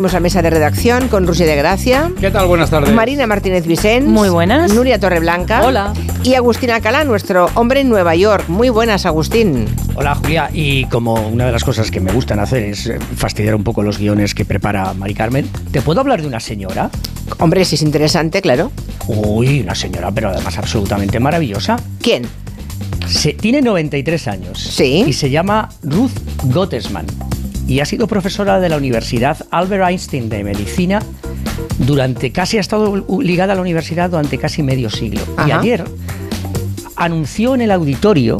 Vamos a mesa de redacción con Rusia de Gracia. ¿Qué tal? Buenas tardes. Marina Martínez Vicens. Muy buenas. Nuria Torreblanca. Hola. Y Agustín Alcalá, nuestro hombre en Nueva York. Muy buenas, Agustín. Hola Julia, y como una de las cosas que me gustan hacer es eh, fastidiar un poco los guiones que prepara Mari Carmen, ¿te puedo hablar de una señora? Hombre, si es interesante, claro. Uy, una señora, pero además absolutamente maravillosa. ¿Quién? Se, tiene 93 años. Sí. Y se llama Ruth Gottesman. Y ha sido profesora de la Universidad Albert Einstein de Medicina durante casi ha estado ligada a la universidad durante casi medio siglo. Y ayer anunció en el auditorio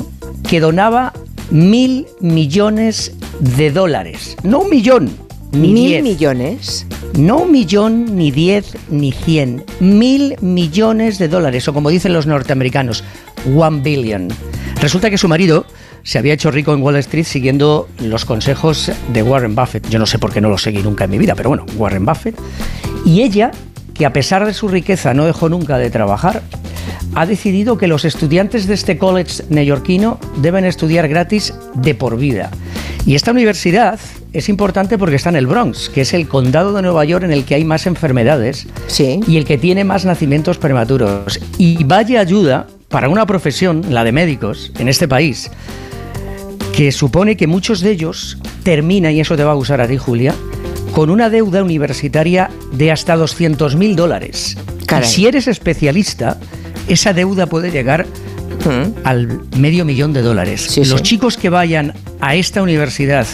que donaba mil millones de dólares. No un millón, ni Mil diez. millones. No un millón, ni diez, ni cien. Mil millones de dólares, o como dicen los norteamericanos, one billion. Resulta que su marido se había hecho rico en Wall Street siguiendo los consejos de Warren Buffett. Yo no sé por qué no lo seguí nunca en mi vida, pero bueno, Warren Buffett. Y ella, que a pesar de su riqueza no dejó nunca de trabajar, ha decidido que los estudiantes de este college neoyorquino deben estudiar gratis de por vida. Y esta universidad es importante porque está en el Bronx, que es el condado de Nueva York en el que hay más enfermedades Sí. y el que tiene más nacimientos prematuros. Y vaya ayuda para una profesión, la de médicos, en este país, que supone que muchos de ellos terminan, y eso te va a gustar a ti, Julia, con una deuda universitaria de hasta 200 mil dólares. Y si eres especialista, esa deuda puede llegar Mm. al medio millón de dólares. Sí, Los sí. chicos que vayan a esta universidad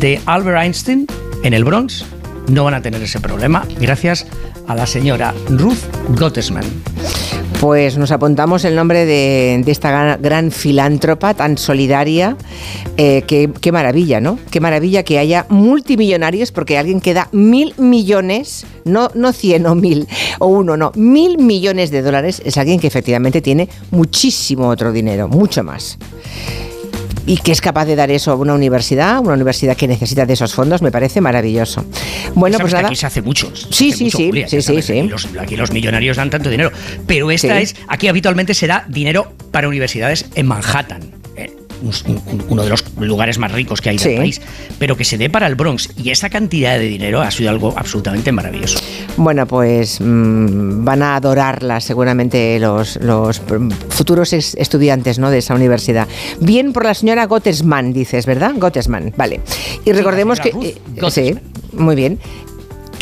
de Albert Einstein en el Bronx no van a tener ese problema gracias a la señora Ruth Gottesman. Pues nos apuntamos el nombre de, esta gran, filántropa tan solidaria. Eh, qué, qué maravilla, ¿no? Qué maravilla que haya multimillonarios porque alguien que da mil millones, no, no cien o mil o uno, no, mil millones de dólares es alguien que efectivamente tiene muchísimo otro dinero, mucho más. Y que es capaz de dar eso a una universidad, una universidad que necesita de esos fondos, me parece maravilloso. Bueno, pues nada. aquí se hace mucho. Sí, sí, sí, sí, sí. Aquí los, millonarios dan tanto dinero. Pero esta es, aquí habitualmente se da dinero para universidades en Manhattan. Un- un- uno de los lugares más ricos que hay Sí. del país, pero que se dé para el Bronx. Y esa cantidad de dinero ha sido algo absolutamente maravilloso. Bueno, pues mm, van a adorarla seguramente los, los futuros estudiantes ¿no? de esa universidad. Bien por la señora Gottesman, dices, ¿verdad? Gottesman, vale. Y recordemos que... eh, sí, muy bien.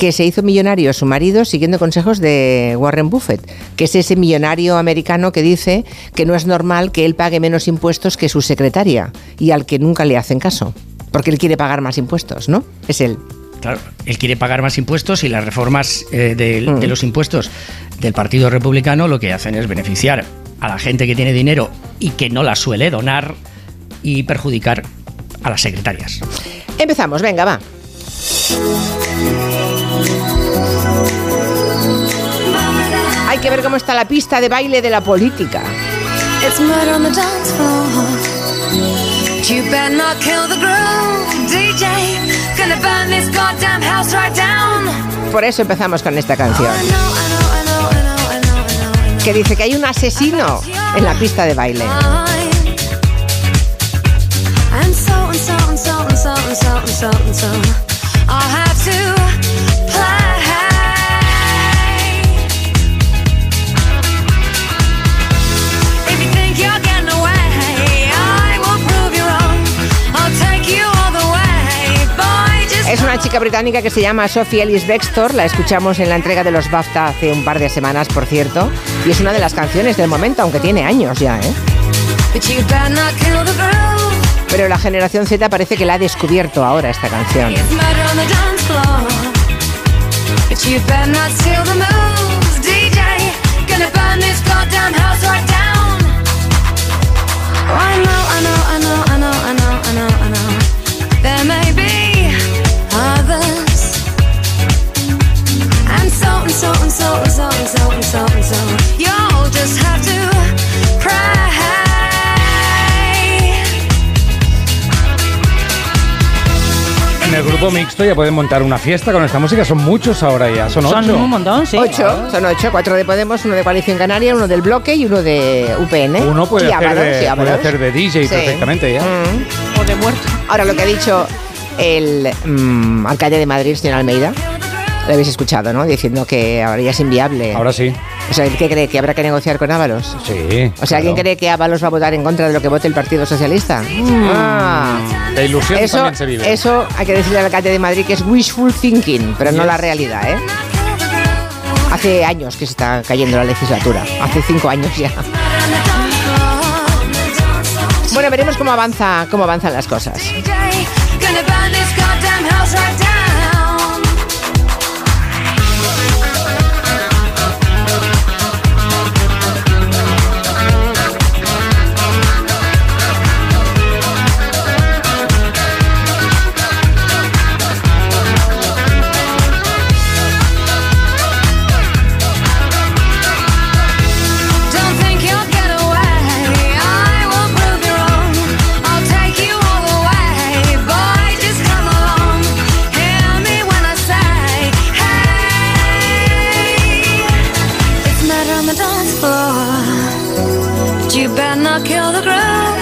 Que se hizo millonario su marido siguiendo consejos de Warren Buffett, que es ese millonario americano que dice que no es normal que él pague menos impuestos que su secretaria y al que nunca le hacen caso, porque él quiere pagar más impuestos, ¿no? Es él. Claro, él quiere pagar más impuestos y las reformas eh, de, Mm. de los impuestos del Partido Republicano lo que hacen es beneficiar a la gente que tiene dinero y que no la suele donar y perjudicar a las secretarias. Empezamos, venga, va. Hay que ver cómo está la pista de baile de la política. Por eso empezamos con esta canción, I know. que dice que hay un asesino en la pista de baile. Es una chica británica que se llama Sophie Ellis Bextor, la escuchamos en la entrega de los BAFTA hace un par de semanas, por cierto, y es una de las canciones del momento, aunque tiene años ya, ¿eh? Pero la generación Z parece que la ha descubierto ahora esta canción. I know, I know, I know, I know, I know, I know. There may be And so and so and so and so and so and so and so. You'll just have to pray. En el grupo mixto ya pueden montar una fiesta con esta música. Son muchos ahora ya, son ocho. Son un montón, sí. Ocho, son ocho, cuatro de Podemos, uno de Coalición Canaria, uno del Bloque y uno de UPN. Uno puede, Y hacer, de, y puede Ábalos. hacer de DJ Sí. perfectamente ya. Mm. O de muerto. Ahora lo que ha dicho el mm, alcalde de Madrid, señor Almeida, Lo habéis escuchado, ¿no? Diciendo que ahora ya es inviable. Ahora sí. O sea, ¿qué cree? ¿Que habrá que negociar con Ábalos? Sí. O sea, ¿alguien claro. cree que Ábalos va a votar en contra de lo que vote el Partido Socialista? Ah. De ilusión Eso, también se vive. eso hay que decirle al alcalde de Madrid que es wishful thinking, pero no la realidad, ¿eh? Hace años que se está cayendo la legislatura, hace cinco años ya. Bueno, veremos cómo avanza, cómo avanzan las cosas. Not kill the groove.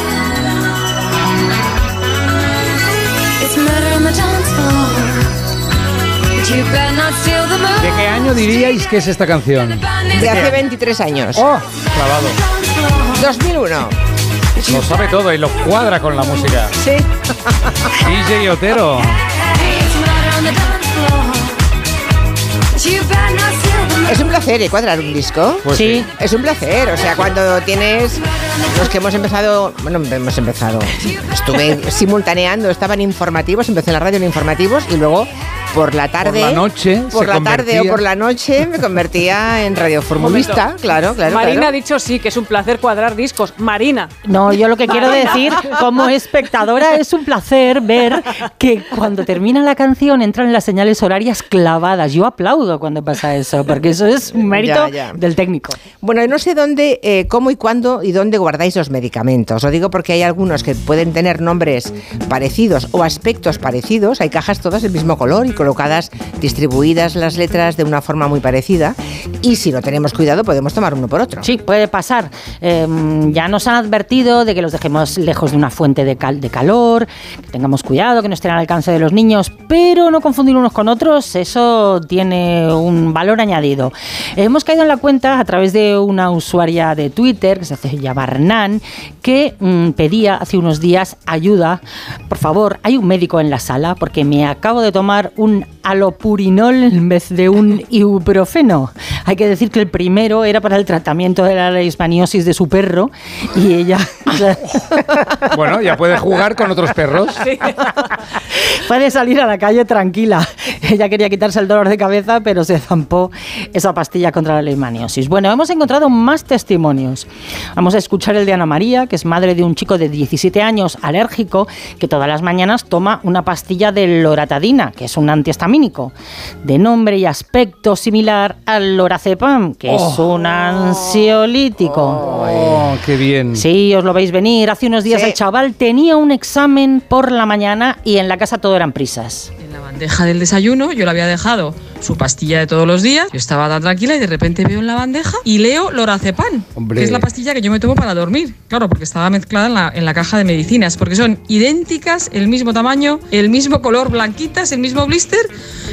It's murder on the dance floor. But you better not steal the mood. ¿De qué año diríais que es esta canción? De hace 23 años. ¡Oh! Clavado. 2001. Lo sabe todo y lo cuadra con la música. Sí. DJ Otero. Es un placer, ¿eh? Cuadrar un disco. Pues sí. Es un placer, o sea, cuando tienes los que hemos empezado, bueno, hemos empezado, estuve simultaneando, estaban informativos, empecé en la radio en informativos y luego por la tarde, la noche por se la tarde convertía- o por la noche me convertía en radioformulista, claro, claro. Marina claro. ha dicho sí, que es un placer cuadrar discos. Marina. No, yo lo que quiero decir como espectadora es un placer ver que cuando termina la canción entran las señales horarias clavadas. Yo aplaudo cuando pasa eso, porque eso es un mérito Ya, ya. del técnico. Bueno, no sé dónde, eh, cómo y cuándo y dónde guardáis los medicamentos. Lo digo porque hay algunos que pueden tener nombres parecidos o aspectos parecidos. Hay cajas todas del mismo color y colocadas, distribuidas las letras de una forma muy parecida. Y si no tenemos cuidado, podemos tomar uno por otro. Sí, puede pasar. Eh, ya nos han advertido de que los dejemos lejos de una fuente de, de calor, que tengamos cuidado, que no estén al alcance de los niños, pero no confundir unos con otros, eso tiene un valor añadido. Hemos caído en la cuenta a través de una usuaria de Twitter, que se hace llamar Nan, que mm, pedía hace unos días ayuda. Por favor, hay un médico en la sala porque me acabo de tomar un alopurinol en vez de un ibuprofeno. Hay que decir que el primero era para el tratamiento de la leishmaniosis de su perro y ella Bueno, ya puede jugar con otros perros. puede salir a la calle tranquila. Ella quería quitarse el dolor de cabeza, pero se zampó esa pastilla contra la leishmaniosis. Bueno, hemos encontrado más testimonios. Vamos a escuchar el de Ana María, que es madre de un chico de 17 años alérgico que todas las mañanas toma una pastilla de loratadina, que es un antihistamínico, de nombre y aspecto similar al lorazepam, que es un ansiolítico. Oh, qué bien. Sí, os lo veis venir. Hace unos días Sí. el chaval tenía un examen por la mañana y en la casa todo eran prisas. En la bandeja del desayuno yo le había dejado su pastilla de todos los días. Yo estaba tan tranquila y de repente veo en la bandeja y leo lorazepam, Hombre. que es la pastilla que yo me tomo para dormir. Claro, porque estaba mezclada en la, en la caja de medicinas, porque son idénticas, el mismo tamaño, el mismo color, blanquitas, el mismo blister.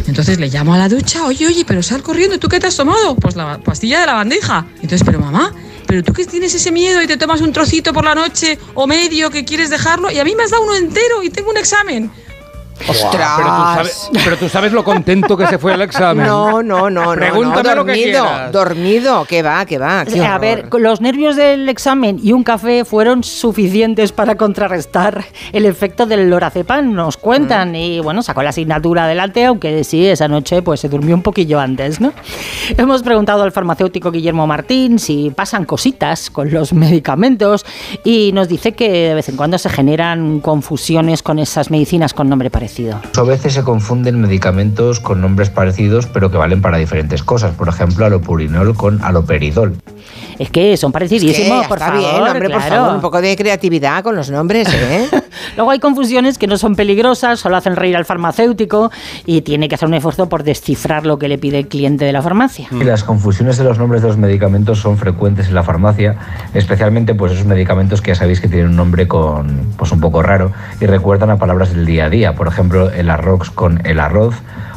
Entonces le llamo a la ducha, oye, oye, pero sal corriendo, ¿tú qué te has tomado? Pues la pastilla de la bandeja. Entonces, pero mamá, pero tú que tienes ese miedo y te tomas un trocito por la noche o medio que quieres dejarlo y a mí me has dado uno entero y tengo un examen. ¡Ostras! Pero tú, sabes, pero tú sabes lo contento que se fue al examen. No, no, no, no. Pregúntame no, lo que dormido, quieras. dormido, ¿qué va, qué va? qué A ver, los nervios del examen y un café fueron suficientes para contrarrestar el efecto del lorazepam, nos cuentan. Mm. Y bueno, sacó la asignatura adelante, aunque sí, esa noche pues se durmió un poquillo antes, ¿no? Hemos preguntado al farmacéutico Guillermo Martín si pasan cositas con los medicamentos y nos dice que de vez en cuando se generan confusiones con esas medicinas con nombre parecido. A veces se confunden medicamentos con nombres parecidos, pero que valen para diferentes cosas. Por ejemplo, alopurinol con aloperidol. Es que son Es que parecidísimos, por está favor. bien, hombre, por favor, un poco de creatividad con los nombres, ¿eh? Luego hay confusiones que no son peligrosas, solo hacen reír al farmacéutico y tiene que hacer un esfuerzo por descifrar lo que le pide el cliente de la farmacia. Y las confusiones de los nombres de los medicamentos son frecuentes en la farmacia, especialmente pues esos medicamentos que ya sabéis que tienen un nombre con pues un poco raro y recuerdan a palabras del día a día, por ejemplo, el arroz con el arroz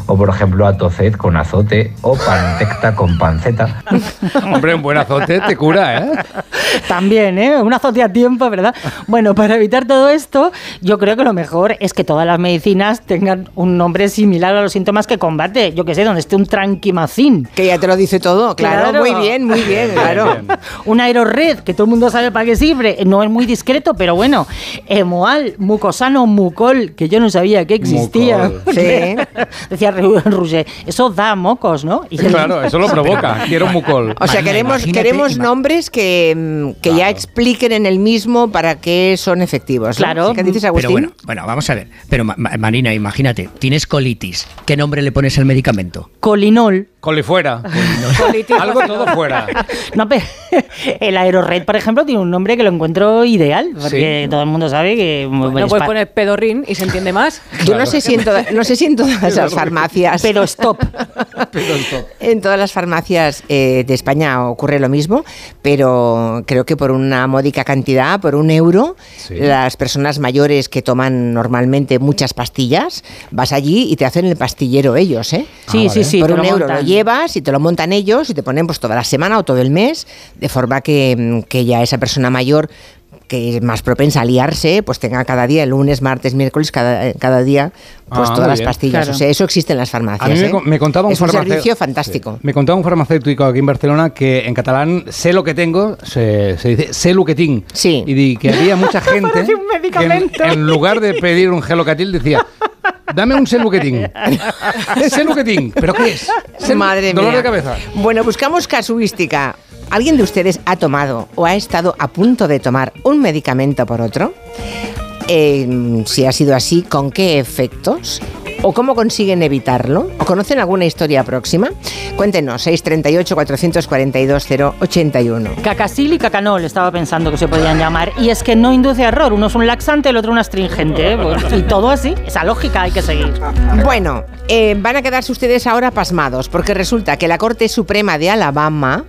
o por ejemplo atocet con azote o pantecta con panceta. Hombre, un buen azote te cura, ¿eh? También, ¿eh? Un azote a tiempo, ¿verdad? Bueno, para evitar todo esto, yo creo que lo mejor es que todas las medicinas tengan un nombre similar a los síntomas que combate. Yo que sé, donde esté un tranquimacin. Que ya te lo dice todo, claro, Claro. muy bien, muy bien, claro. Bien. Un aerored, que todo el mundo sabe para qué sirve. No es muy discreto, pero bueno. Emoal, mucosano, mucol, que yo no sabía que existía. Mucol. Sí. Decía Roger, eso da mocos, ¿no? Y Claro, eso lo provoca. Quiero un mucol. O sea, queremos, queremos nombres que, mm, que ya expliquen en el mismo para qué son efectivos. ¿no? Claro. ¿Qué dices, Agustín? Pero bueno, bueno, vamos a ver. Pero Ma- Ma- Marina, imagínate, tienes colitis. ¿Qué nombre le pones al medicamento? Colinol. Colifuera. Algo todo fuera. No, pero el Aerored, por ejemplo, tiene un nombre que lo encuentro ideal, porque Sí. todo el mundo sabe que... No bueno, puedes poner pedorrín y se entiende más. Yo no sé, si en toda- no sé si en todas las farmacias. Pero stop. En todas las farmacias eh, de España ocurre lo mismo, pero creo que por una módica cantidad, por un euro, Sí. las personas mayores que toman normalmente muchas pastillas, vas allí y te hacen el pastillero ellos, ¿eh? Sí, Ah, sí, vale. sí. por un lo euro montan. lo llevas y te lo montan ellos y te ponen pues toda la semana o todo el mes, de forma que, que ya esa persona mayor que es más propensa a liarse, pues tenga cada día, el lunes, martes, miércoles, cada, cada día, pues Ah, todas las pastillas. Claro. O sea, eso existe en las farmacias. A mí me, ¿eh? me contaba un es un farmacéutico. servicio fantástico. Sí. Me contaba un farmacéutico aquí en Barcelona que en catalán sé lo que tengo, se, se dice sé lo que. Sí. Y di que había mucha gente que en, medicamento. en lugar de pedir un gelocatil decía dame un sé lo que tinc. sé lo que tinc. ¿Pero qué es? Madre Dolor mía. de cabeza. Bueno, buscamos casuística. ¿Alguien de ustedes ha tomado o ha estado a punto de tomar un medicamento por otro? Eh, si ha sido así, ¿con qué efectos? ¿O cómo consiguen evitarlo? ¿O conocen alguna historia próxima? Cuéntenos, 638-442-081. Cacasil y cacanol estaba pensando que se podían llamar. Y es que no induce error. Uno es un laxante, el otro un astringente. ¿eh? Pues, y todo así. Esa lógica hay que seguir. Bueno, eh, van a quedarse ustedes ahora pasmados, porque resulta que la Corte Suprema de Alabama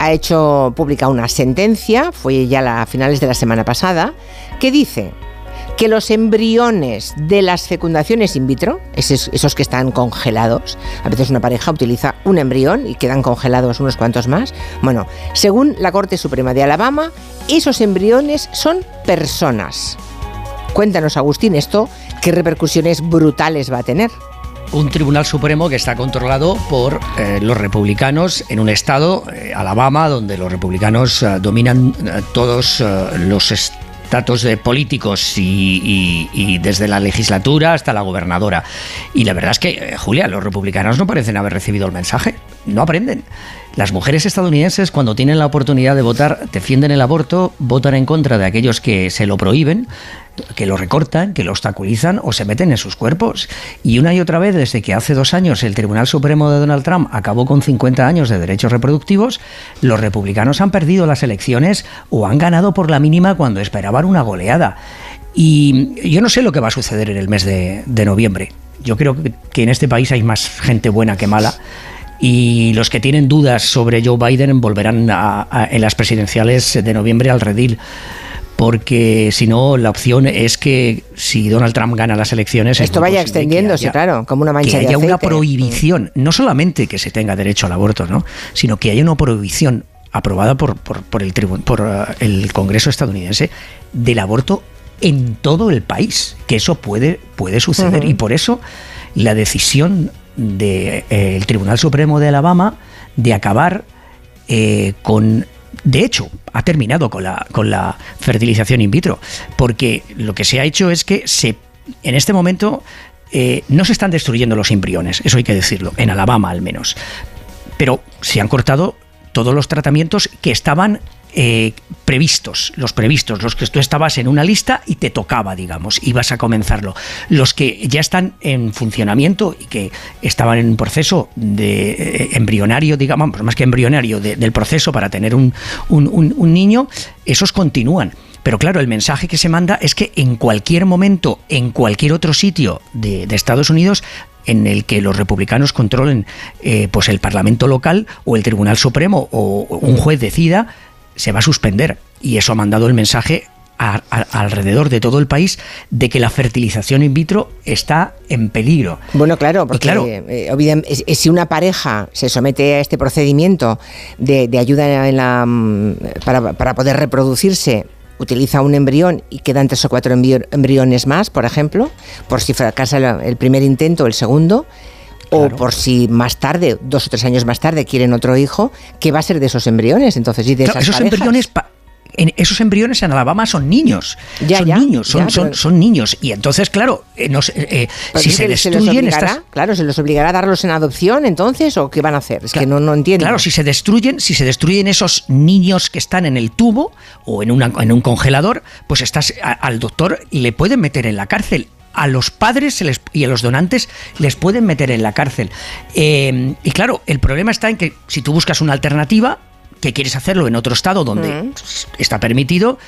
ha hecho pública una sentencia, fue ya la- a finales de la semana pasada, que dice que los embriones de las fecundaciones in vitro, esos, que están congelados, a veces una pareja utiliza un embrión y quedan congelados unos cuantos más, bueno, según la Corte Suprema de Alabama, esos embriones son personas. Cuéntanos, Agustín, esto, ¿qué repercusiones brutales va a tener? Un tribunal supremo que está controlado por eh, los republicanos en un estado, eh, Alabama, donde los republicanos eh, dominan todos los estatus de políticos y, y- y desde la legislatura hasta la gobernadora. Y la verdad es que, eh, Julia, los republicanos no parecen haber recibido el mensaje, no aprenden. Las mujeres estadounidenses, cuando tienen la oportunidad de votar, defienden el aborto, votan en contra de aquellos que se lo prohíben, que lo recortan, que lo obstaculizan o se meten en sus cuerpos. Y una y otra vez, desde que hace dos años el Tribunal Supremo de Donald Trump acabó con 50 años de derechos reproductivos, los republicanos han perdido las elecciones o han ganado por la mínima cuando esperaban una goleada. Y yo no sé lo que va a suceder en el mes de, noviembre. Yo creo que, en este país hay más gente buena que mala. Y los que tienen dudas sobre Joe Biden volverán a- en las presidenciales de noviembre al redil. Porque si no, la opción es que si Donald Trump gana las elecciones. es Esto vaya extendiéndose, haya- claro, como una mancha que de haya una prohibición, no solamente que se tenga derecho al aborto, ¿no? sino que haya una prohibición aprobada por, por, por el, tribu- por eh, el Congreso estadounidense del aborto en todo el país, que eso puede, puede suceder. Y por eso la decisión del Tribunal Supremo de Alabama de acabar eh, con... De hecho, ha terminado con la, con la fertilización in vitro, porque lo que se ha hecho es que se, en este momento eh, no se están destruyendo los embriones, eso hay que decirlo, en Alabama al menos, pero se han cortado todos los tratamientos que estaban eh, previstos, los previstos, los que tú estabas en una lista y te tocaba, digamos, ibas a comenzarlo. Los que ya están en funcionamiento y que estaban en un proceso de eh, embrionario, digamos, más que embrionario, de- del proceso para tener un, un- un- niño, esos continúan. Pero claro, el mensaje que se manda es que en cualquier momento, en cualquier otro sitio de, de Estados Unidos, en el que los republicanos controlen eh, pues el Parlamento local o el Tribunal Supremo o un juez decida, se va a suspender. Y eso ha mandado el mensaje a- a- alrededor de todo el país de que la fertilización in vitro está en peligro. Bueno, claro, porque claro, eh, si una pareja se somete a este procedimiento de, de ayuda en la, mm, para, para poder reproducirse, utiliza un embrión y quedan tres o cuatro embriones más, por ejemplo, por si fracasa el primer intento o el segundo, o por si más tarde, dos o tres años más tarde, quieren otro hijo, ¿qué va a ser de esos embriones entonces y de Claro, esas esos parejas? embriones pa- en- esos embriones en Alabama son niños, Ya, son ya, niños, son, ya, son, pero- son niños y entonces claro, eh, no eh, si se que destruyen obligará, estas claro, se los obligará a darlos en adopción entonces o qué van a hacer, es que Claro, no, no entiendo. Claro, si se destruyen, si se destruyen esos niños que están en el tubo o en, una- en un congelador, pues estás a- al doctor le pueden meter en la cárcel. A los padres se les- y a los donantes les pueden meter en la cárcel. Eh, y claro, el problema está en que si tú buscas una alternativa, que quieres hacerlo en otro estado donde Mm. está permitido,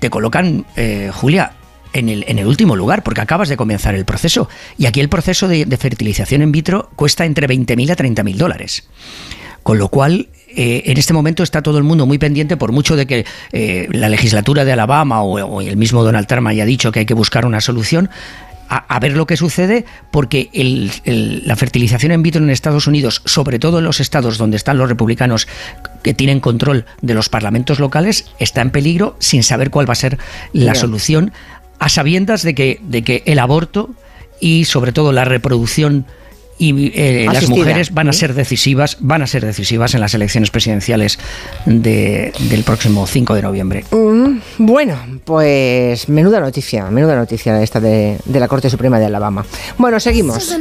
te colocan, eh, Julia, en el, en el último lugar, porque acabas de comenzar el proceso. Y aquí el proceso de, de fertilización in vitro cuesta entre 20.000 a 30.000 dólares. Con lo cual, eh, en este momento está todo el mundo muy pendiente, por mucho de que eh, la legislatura de Alabama o, o el mismo Donald Trump haya dicho que hay que buscar una solución, a, a ver lo que sucede, porque el- el- la fertilización in vitro en Estados Unidos, sobre todo en los estados donde están los republicanos que tienen control de los parlamentos locales, está en peligro sin saber cuál va a ser la solución, a sabiendas de que, de que el aborto y sobre todo la reproducción y eh, las mujeres van a ser decisivas, van a ser decisivas en las elecciones presidenciales de- del próximo 5 de noviembre. Mm, Bueno, pues menuda noticia, menuda noticia esta de, de la Corte Suprema de Alabama. Bueno, seguimos.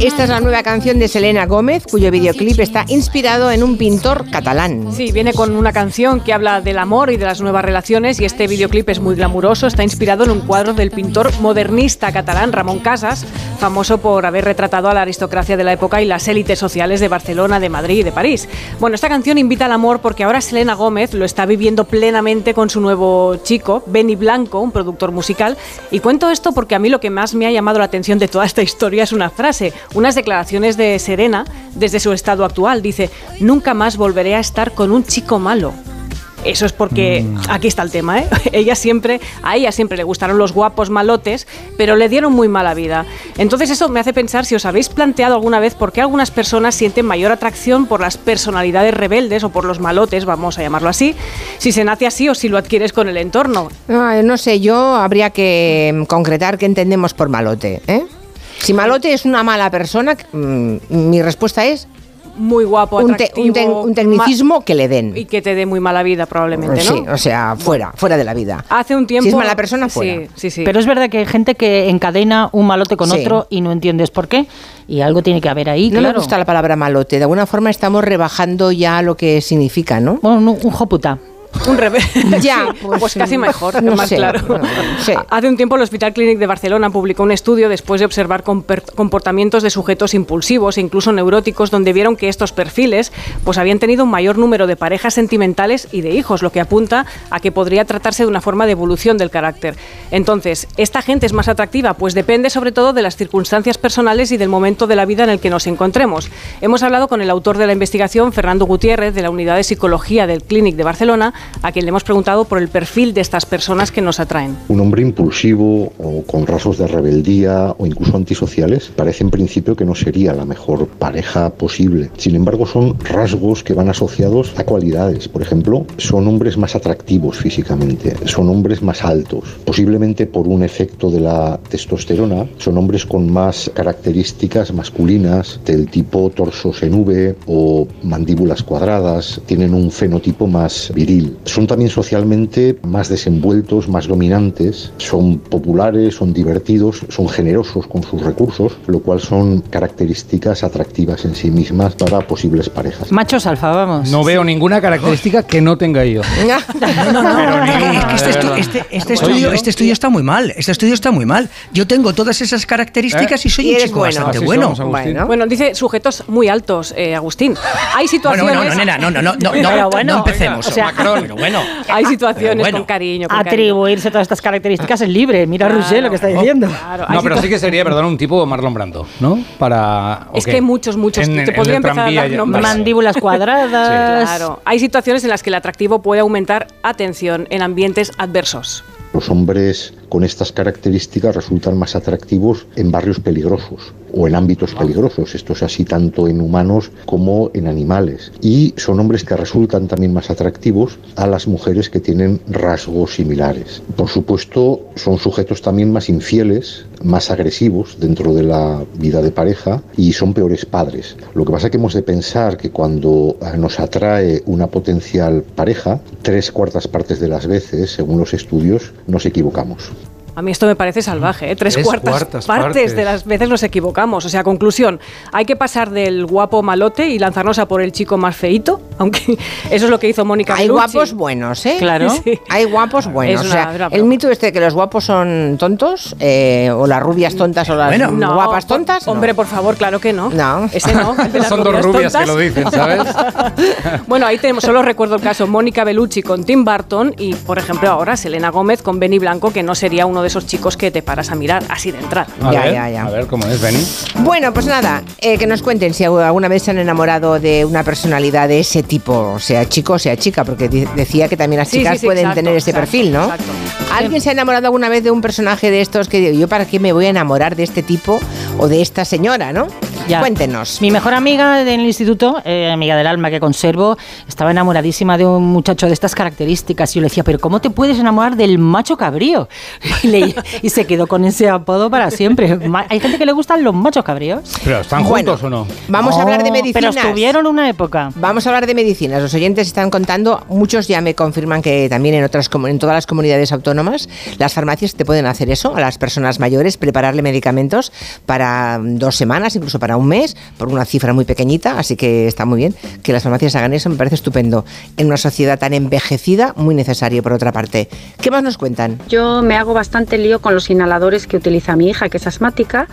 Esta es la nueva canción de Selena Gómez, cuyo videoclip está inspirado en un pintor catalán. Sí, viene con una canción que habla del amor y de las nuevas relaciones y este videoclip es muy glamuroso, está inspirado en un cuadro del pintor modernista catalán Ramón Casas, famoso por haber retratado a la aristocracia de la época y las élites sociales de Barcelona, de Madrid y de París. Bueno, esta canción invita al amor porque ahora Selena Gómez lo está viviendo plenamente con su nuevo chico, Benny Blanco, un productor musical, y cuento esto porque a mí lo que más me ha llamado la atención de toda esta historia es una frase, unas declaraciones de Serena desde su estado actual. Dice, nunca más volveré a estar con un chico malo. Eso es porque aquí está el tema, ¿eh? Ella siempre, a ella siempre le gustaron los guapos malotes, pero le dieron muy mala vida. Entonces eso me hace pensar si os habéis planteado alguna vez por qué algunas personas sienten mayor atracción por las personalidades rebeldes o por los malotes, vamos a llamarlo así, si se nace así o si lo adquieres con el entorno. Ah, no sé, yo habría que mm, concretar qué entendemos por malote. ¿eh? Si malote es una mala persona, mm, mi respuesta es Muy guapo, un, te- atractivo, un un tecnicismo que le den. y que te dé muy mala vida probablemente, ¿no? Sí, o sea, fuera, fuera de la vida. Hace un tiempo Si es mala persona, fuera. Sí, sí, sí. Pero es verdad que hay gente que encadena un malote con Sí. otro y no entiendes por qué. Y algo tiene que haber ahí, No claro. me gusta la palabra malote. De alguna forma estamos rebajando ya lo que significa, ¿no? Bueno, un, un joputa. Un revés. Ya, pues, pues, casi mejor, no más sé, claro. no. Hace un tiempo el Hospital Clínic de Barcelona publicó un estudio después de observar comportamientos de sujetos impulsivos e incluso neuróticos donde vieron que estos perfiles pues habían tenido un mayor número de parejas sentimentales y de hijos, lo que apunta a que podría tratarse de una forma de evolución del carácter. Entonces, ¿esta gente es más atractiva? Pues depende sobre todo de las circunstancias personales y del momento de la vida en el que nos encontremos. Hemos hablado con el autor de la investigación, Fernando Gutiérrez, de la Unidad de Psicología del Clínic de Barcelona, a quien le hemos preguntado por el perfil de estas personas que nos atraen. Un hombre impulsivo o con rasgos de rebeldía o incluso antisociales parece en principio que no sería la mejor pareja posible. Sin embargo, son rasgos que van asociados a cualidades. Por ejemplo, son hombres más atractivos físicamente, son hombres más altos. Posiblemente por un efecto de la testosterona, son hombres con más características masculinas del tipo torsos en V o mandíbulas cuadradas, tienen un fenotipo más viril. Son también socialmente más desenvueltos, más dominantes, son populares, son divertidos, son generosos con sus recursos, lo cual son características atractivas en sí mismas para posibles parejas. Machos alfa, vamos. No veo ninguna característica que no tenga yo. No, no, no, es que este, estu- este- este estudio, yo. este estudio está muy mal. Este estudio está muy mal. Yo tengo todas esas características y soy Y un chico bueno. bastante Así bueno. somos. Bueno. Bueno, dice sujetos muy altos, eh, Agustín. Hay situaciones... bueno, no, nena, no, no, no, no, no, bueno, no empecemos. o sea, Macron. Pero bueno, Hay situaciones bueno, con cariño. Con cariño. Atribuirse todas estas características es libre. Mira Roger lo que está diciendo. Claro, hay No, pero sí que sería, perdón, un tipo Marlon Brando, ¿no? Para. Es ¿o que hay muchos, muchos. En- Te en podría empezar a dar nombres. Mandíbulas cuadradas. Claro. Hay situaciones en las que el atractivo puede aumentar, atención, en ambientes adversos. Los hombres con estas características resultan más atractivos en barrios peligrosos o en ámbitos peligrosos. Esto es así tanto en humanos como en animales. Y son hombres que resultan también más atractivos a las mujeres que tienen rasgos similares. Por supuesto, son sujetos también más infieles, más agresivos dentro de la vida de pareja y son peores padres. Lo que pasa es que hemos de pensar que cuando eh, nos atrae una potencial pareja, tres cuartas partes de las veces, según los estudios, nos equivocamos. A mí esto me parece salvaje, ¿eh? tres, Tres cuartas, cuartas partes, partes. de las veces nos equivocamos. O sea, conclusión, hay que pasar del guapo malote y lanzarnos a por el chico más feito, aunque eso es lo que hizo Mónica Hay Bellucci. guapos buenos, ¿eh? Claro. Sí. Hay guapos buenos. Es o sea, una- una el mito este de que los guapos son tontos, eh, o las rubias tontas o las Bueno. No, guapas tontas. no. Hombre, por favor, claro que no. No. Ese no. Son dos rubias que lo dicen, ¿sabes? bueno, ahí tenemos, solo recuerdo el caso Mónica Bellucci con Tim Burton y, por ejemplo, ahora Selena Gómez con Benny Blanco, que no sería uno de esos chicos que te paras a mirar así de entrada. A Ya, ver, ya, ya. A ver cómo es, Benny. Bueno, pues nada, eh, que nos cuenten si alguna vez se han enamorado de una personalidad de ese tipo, sea chico o sea chica, porque decía que también las Sí, chicas sí, sí, pueden exacto, tener ese exacto, perfil, ¿no? exacto. ¿Alguien se ha enamorado alguna vez de un personaje de estos que digo, yo para qué me voy a enamorar de este tipo o de esta señora, ¿no? Ya. Cuéntenos. Mi mejor amiga del instituto, eh, amiga del alma que conservo, estaba enamoradísima de un muchacho de estas características. Y yo le decía, pero ¿cómo te puedes enamorar del macho cabrío? Y, le- y se quedó con ese apodo para siempre. Hay gente que le gustan los machos cabríos. ¿Pero están Bueno, juntos o no? Vamos a hablar de medicinas. Pero estuvieron una época. Vamos a hablar de medicinas. Los oyentes están contando, muchos ya me confirman que también en otras en todas las comunidades autónomas las farmacias te pueden hacer eso a las personas mayores, prepararle medicamentos para dos semanas, incluso para un mes, por una cifra muy pequeñita, así que está muy bien que las farmacias hagan eso, me parece estupendo. En una sociedad tan envejecida, muy necesario por otra parte. ¿Qué más nos cuentan? Yo me hago bastante lío con los inhaladores que utiliza mi hija, que es asmática,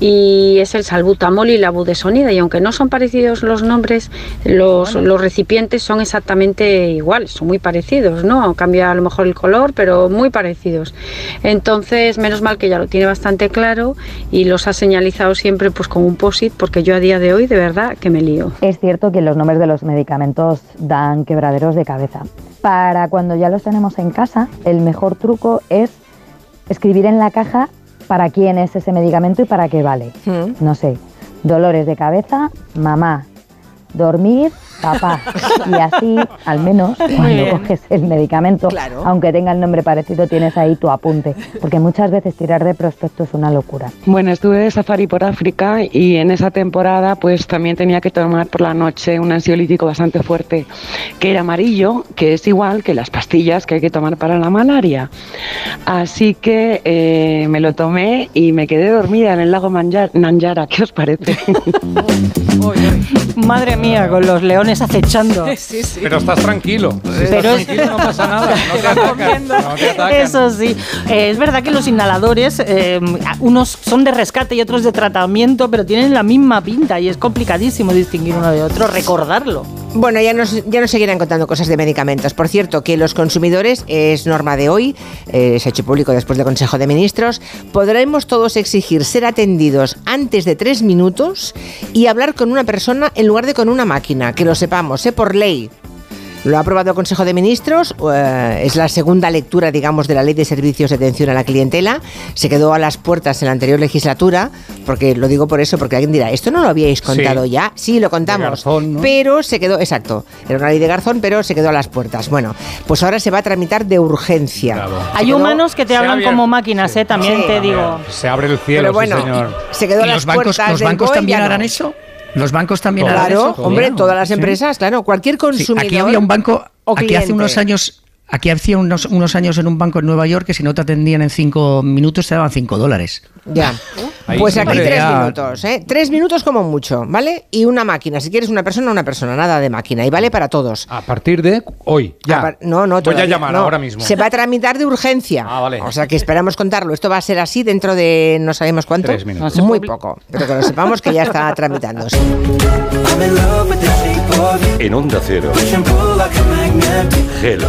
y es el salbutamol y la budesonida. Y aunque no son parecidos los nombres, los, los recipientes son exactamente iguales, son muy parecidos, ¿no? Cambia a lo mejor el color, pero muy parecidos. Entonces, menos mal que ya lo tiene bastante claro y los ha señalizado siempre pues con un Porque yo a día de hoy de verdad que me lío. Es cierto que los nombres de los medicamentos dan quebraderos de cabeza. Para cuando ya los tenemos en casa, el mejor truco es escribir en la caja para quién es ese medicamento y para qué vale. Mm. No sé, dolores de cabeza, mamá, dormir, papá. Y así, al menos, cuando coges el medicamento, Claro. aunque tenga el nombre parecido, tienes ahí tu apunte. Porque muchas veces tirar de prospecto es una locura. Bueno, estuve de safari por África y en esa temporada pues también tenía que tomar por la noche un ansiolítico bastante fuerte que era amarillo, que es igual que las pastillas que hay que tomar para la malaria. Así que eh, me lo tomé y me quedé dormida en el lago Nanjara. ¿Qué os parece? Madre mía, con los leones acechando. Sí, sí. Pero estás tranquilo. Estás Pero es- tranquilo, no pasa nada. No te atacan. No te atacan. Eso sí, Eh, es verdad que los inhaladores, eh, unos son de rescate y otros de tratamiento, pero tienen la misma pinta y es complicadísimo distinguir uno de otro, recordarlo. Bueno, ya nos, ya nos seguirán contando cosas de medicamentos. Por cierto, que los consumidores, es norma de hoy, eh, se ha hecho público después del Consejo de Ministros, podremos todos exigir ser atendidos antes de tres minutos y hablar con una persona en lugar de con una máquina, que lo sepamos, ¿eh? por ley. Lo ha aprobado el Consejo de Ministros, eh, es la segunda lectura, digamos, de la Ley de Servicios de Atención a la Clientela. Se quedó a las puertas en la anterior legislatura, porque lo digo por eso, porque alguien dirá, ¿esto no lo habíais contado Sí. ya? Sí, lo contamos. Garzón, ¿no? Pero se quedó, exacto, era una ley de Garzón, pero se quedó a las puertas. Bueno, pues ahora se va a tramitar de urgencia. Se Hay quedó- humanos que te hablan abierto. como máquinas, Sí. ¿eh? También Sí. te digo. Se abre el cielo, Pero bueno, sí, señor. se quedó a ¿Y las los bancos, puertas los bancos también harán no. eso? ¿Los bancos también Claro, eso? hombre, todas las Sí. empresas, claro, cualquier Sí, consumidor. aquí había un banco, o aquí hace unos años Aquí hacía unos, unos años en un banco en Nueva York que si no te atendían en cinco minutos te daban cinco dólares. Ya. Ahí Pues aquí tres ya- minutos, ¿eh? Tres minutos como mucho, ¿vale? Y una máquina. Si quieres una persona, una persona, nada de máquina. Y vale para todos. A partir de hoy, ya. Par- No, no, Voy a todavía llamar no. ahora mismo. Se va a tramitar de urgencia. Ah, vale. O sea que esperamos contarlo. Esto va a ser así dentro de no sabemos cuánto. Tres minutos. Muy poco. Pero que lo sepamos que ya está tramitándose. En Onda Cero. Hello.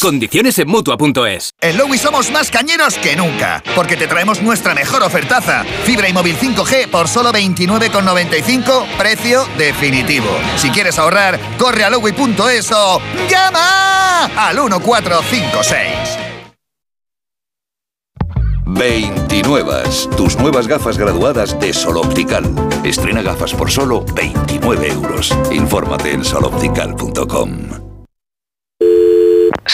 Condiciones en mutua.es. En Lowy somos más cañeros que nunca, porque te traemos nuestra mejor ofertaza. Fibra y móvil 5G por solo 29,95, precio definitivo. Si quieres ahorrar, corre a lowy.es o llama al 1456. 29. Tus nuevas gafas graduadas de Sol Optical. Estrena gafas por solo 29 euros. Infórmate en soloptical.com.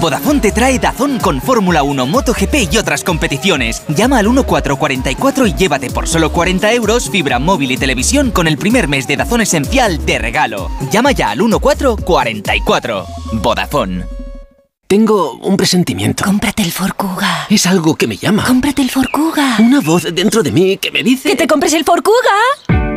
Vodafone te trae Dazón con Fórmula 1, MotoGP y otras competiciones. Llama al 1444 y llévate por solo 40 euros fibra móvil y televisión con el primer mes de Dazón Esencial de regalo. Llama ya al 1444. Vodafone. Tengo un presentimiento. Cómprate el Ford Kuga. Es algo que me llama. Cómprate el Ford Kuga. Una voz dentro de mí que me dice... ¡Que te compres el Ford Kuga!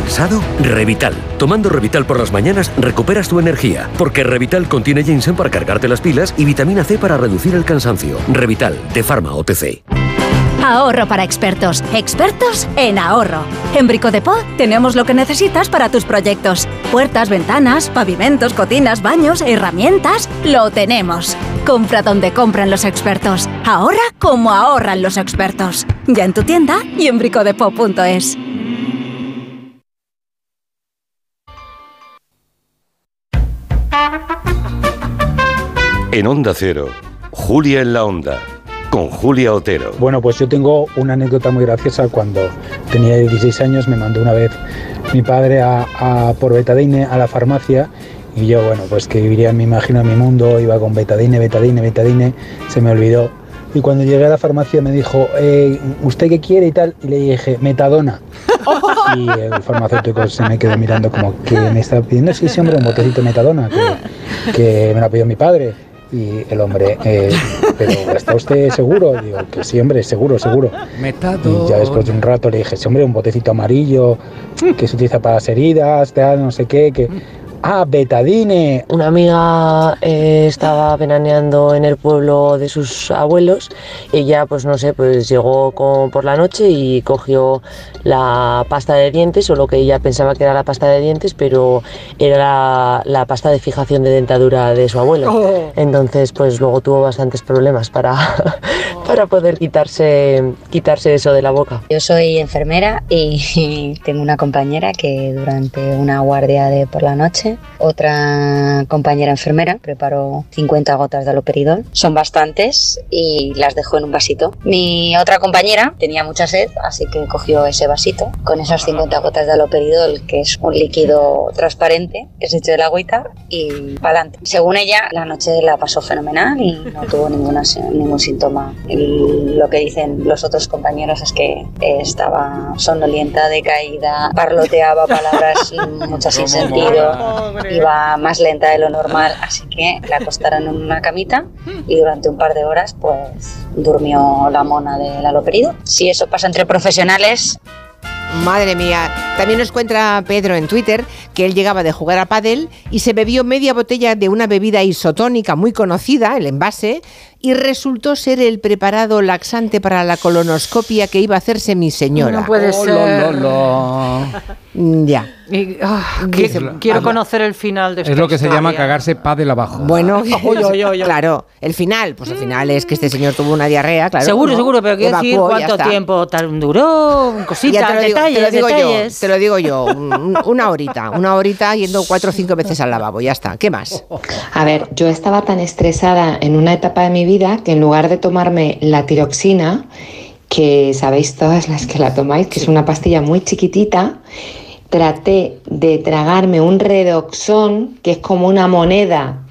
¿Cansado? Revital. Tomando Revital por las mañanas recuperas tu energía, porque Revital contiene ginseng para cargarte las pilas y vitamina C para reducir el cansancio. Revital, de Pharma OTC. Ahorro para expertos. Expertos en ahorro. En Brico tenemos lo que necesitas para tus proyectos. Puertas, ventanas, pavimentos, cocinas, baños, herramientas. Lo tenemos. Compra donde compran los expertos. Ahorra como ahorran los expertos. Ya en tu tienda y en bricodepo.es. En Onda Cero, Julia en la Onda, con Julia Otero. Bueno, pues yo tengo una anécdota muy graciosa. Cuando tenía 16 años me mandó una vez mi padre a, por betadine a la farmacia y yo, bueno, pues que viviría, me imagino, en mi mundo, iba con betadine, betadine, betadine, se me olvidó. Y cuando llegué a la farmacia me dijo, eh, ¿usted qué quiere y tal? Y le dije, metadona. Y el farmacéutico se me quedó mirando como, que me está pidiendo? Sí, sí, hombre, un botecito de metadona, que, que me lo ha pedido mi padre. Y el hombre, eh, ¿pero está usted seguro? Digo, que sí, hombre, seguro, seguro. Y ya después de un rato le dije, sí, hombre, un botecito amarillo que se utiliza para las heridas, tal, no sé qué, que... Ah, Betadine. Una amiga eh, estaba veraneando en el pueblo de sus abuelos. Ella, pues no sé, pues llegó con- por la noche y cogió la pasta de dientes, o lo que ella pensaba que era la pasta de dientes, pero era la, la pasta de fijación de dentadura de su abuelo. Oh. Entonces, pues luego tuvo bastantes problemas para, para poder quitarse, quitarse eso de la boca. Yo soy enfermera y tengo una compañera que durante una guardia de por la noche, otra compañera enfermera preparó 50 gotas de aloperidol. Son bastantes y las dejó en un vasito. Mi otra compañera tenía mucha sed, así que cogió ese vasito con esas 50 gotas de aloperidol, que es un líquido transparente, que se echó el agüita y para adelante. Según ella, la noche la pasó fenomenal y no tuvo ninguna, ningún síntoma. El- lo que dicen los otros compañeros es que estaba sonolienta, decaída, parloteaba palabras muchas sin sentido, iba más lenta de lo normal, así que la acostaron en una camita y durante un par de horas pues durmió la mona del aloperido. Si eso pasa entre profesionales, Madre mía, también nos cuenta Pedro en Twitter que él llegaba de jugar a pádel y se bebió media botella de una bebida isotónica muy conocida, el envase, y resultó ser el preparado laxante para la colonoscopia que iba a hacerse mi señora. No puede Oh, ser. lo, lo, lo. Mm, Ya. Y, ah, quiero conocer el final de esta Es lo que se llama cagarse pa del abajo. Bueno, oy, oy, oy. claro, el final, pues el final es que este señor tuvo una diarrea, claro. seguro, ¿no? seguro, pero quiero decir cuánto tiempo tal duró, Ya cositas, te lo digo, detalles, te lo digo detalles. yo, te lo digo yo, un- una horita, una horita yendo cuatro o cinco veces al lavabo, ya está. ¿Qué más? A ver, yo estaba tan estresada en una etapa de mi vida que en lugar de tomarme la tiroxina, que sabéis todas las que la tomáis, que es una pastilla muy chiquitita, traté de tragarme un redoxón, que es como una moneda